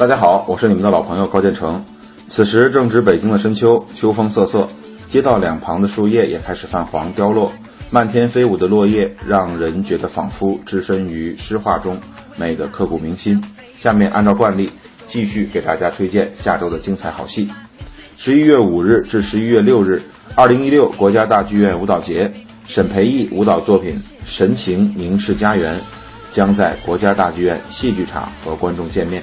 大家好，我是你们的老朋友高建成。此时正值北京的深秋，秋风瑟瑟，街道两旁的树叶也开始泛黄凋落，漫天飞舞的落叶让人觉得仿佛置身于诗画中，美得刻骨铭心。下面按照惯例，继续给大家推荐下周的精彩好戏。十一月五日至十一月六日，二零一六国家大剧院舞蹈节，沈培艺舞蹈作品《神情凝视家园》将在国家大剧院戏剧场和观众见面。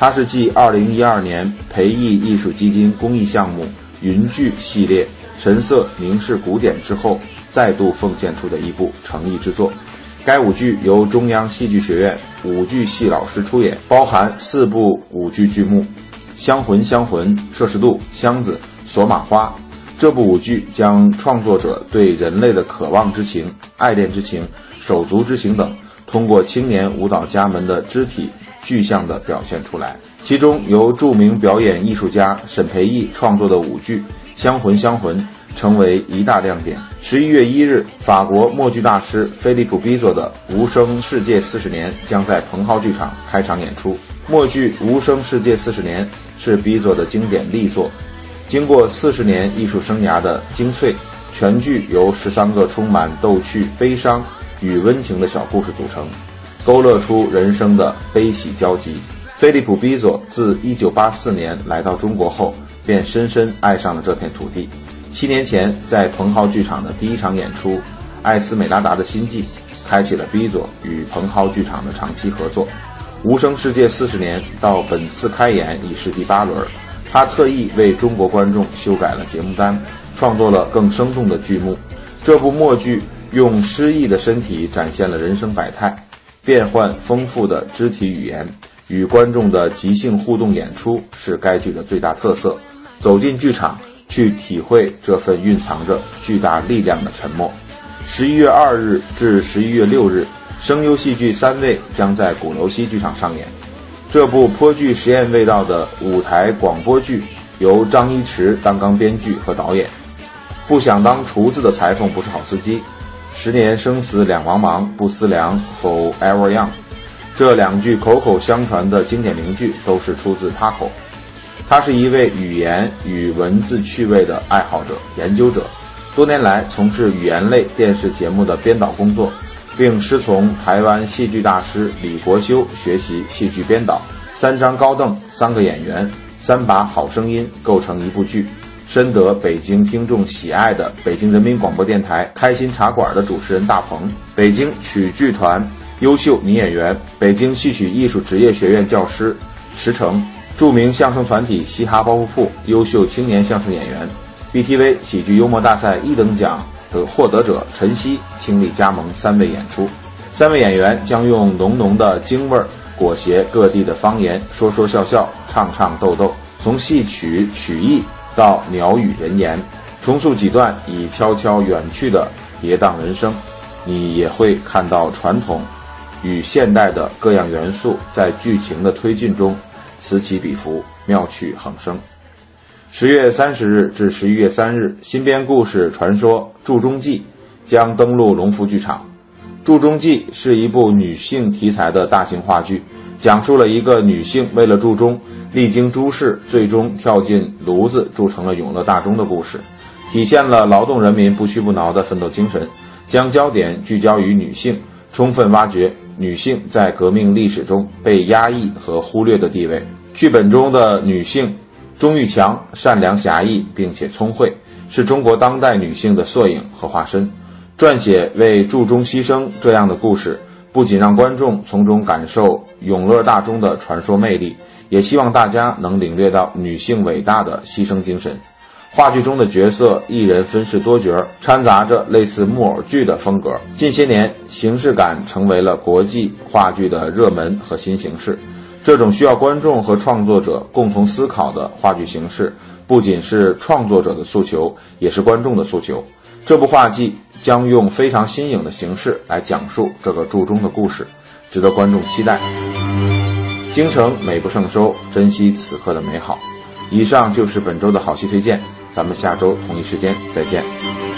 它是继二零一二年培艺艺术基金公益项目“云剧”系列神色凝视古典之后，再度奉献出的一部诚意之作。该舞剧由中央戏剧学院舞剧系老师出演，包含四部舞剧剧目：《香魂》《香魂》《摄氏度》《箱子》《索玛花》。这部舞剧将创作者对人类的渴望之情、爱恋之情、手足之情等，通过青年舞蹈家们的肢体。具象地表现出来。其中由著名表演艺术家沈培艺创作的舞剧《香魂香魂》成为一大亮点。十一月一日，法国默剧大师菲利普·比佐的《无声世界四十年》将在蓬蒿剧场开场演出。默剧《无声世界四十年》是比佐的经典力作，经过四十年艺术生涯的精粹，全剧由十三个充满逗趣、悲伤与温情的小故事组成。勾勒出人生的悲喜交集。菲利普·比佐自1984年来到中国后，便深深爱上了这片土地。七年前，在蓬蒿剧场的第一场演出《艾斯美拉达的心计》，开启了比佐与蓬蒿剧场的长期合作。《无声世界四十年》到本次开演已是第八轮，他特意为中国观众修改了节目单，创作了更生动的剧目。这部默剧用诗意的身体展现了人生百态。变换丰富的肢体语言与观众的即兴互动演出是该剧的最大特色。走进剧场，去体会这份蕴藏着巨大力量的沉默。十一月二日至十一月六日，声优戏剧《三位》将在鼓楼西剧场上演。这部颇具实验味道的舞台广播剧由张一驰担纲编剧和导演。不想当厨子的裁缝不是好司机。十年生死两茫茫，不思量，Forever Young。这两句口口相传的经典名句都是出自他口。他是一位语言与文字趣味的爱好者、研究者，多年来从事语言类电视节目的编导工作，并师从台湾戏剧大师李国修学习戏剧编导。三张高凳，三个演员，三把好声音，构成一部剧。深得北京听众喜爱的北京人民广播电台《开心茶馆》的主持人大鹏，北京曲剧团优秀女演员，北京戏曲艺术职业学院教师石成，著名相声团体嘻哈包袱铺优秀青年相声演员，BTV 喜剧幽默大赛一等奖的获得者陈曦倾力加盟三位演出，三位演员将用浓浓的京味儿裹挟各地的方言，说说笑笑，唱唱逗逗，从戏曲曲艺。到鸟语人言，重塑几段已悄悄远去的跌宕人生，你也会看到传统与现代的各样元素在剧情的推进中此起彼伏，妙趣横生。十月三十日至十一月三日，新编故事传说《祝中记》将登陆龙福剧场。《祝中记》是一部女性题材的大型话剧，讲述了一个女性为了祝中。历经诸事，最终跳进炉子铸成了永乐大钟的故事，体现了劳动人民不屈不挠的奋斗精神，将焦点聚焦于女性，充分挖掘女性在革命历史中被压抑和忽略的地位。剧本中的女性钟玉强善良侠义并且聪慧，是中国当代女性的缩影和化身。撰写为铸钟牺牲这样的故事，不仅让观众从中感受永乐大钟的传说魅力。也希望大家能领略到女性伟大的牺牲精神。话剧中的角色一人分饰多角，掺杂着类似木偶剧的风格。近些年，形式感成为了国际话剧的热门和新形式。这种需要观众和创作者共同思考的话剧形式，不仅是创作者的诉求，也是观众的诉求。这部话剧将用非常新颖的形式来讲述这个注中的故事，值得观众期待。京城美不胜收，珍惜此刻的美好。以上就是本周的好戏推荐，咱们下周同一时间再见。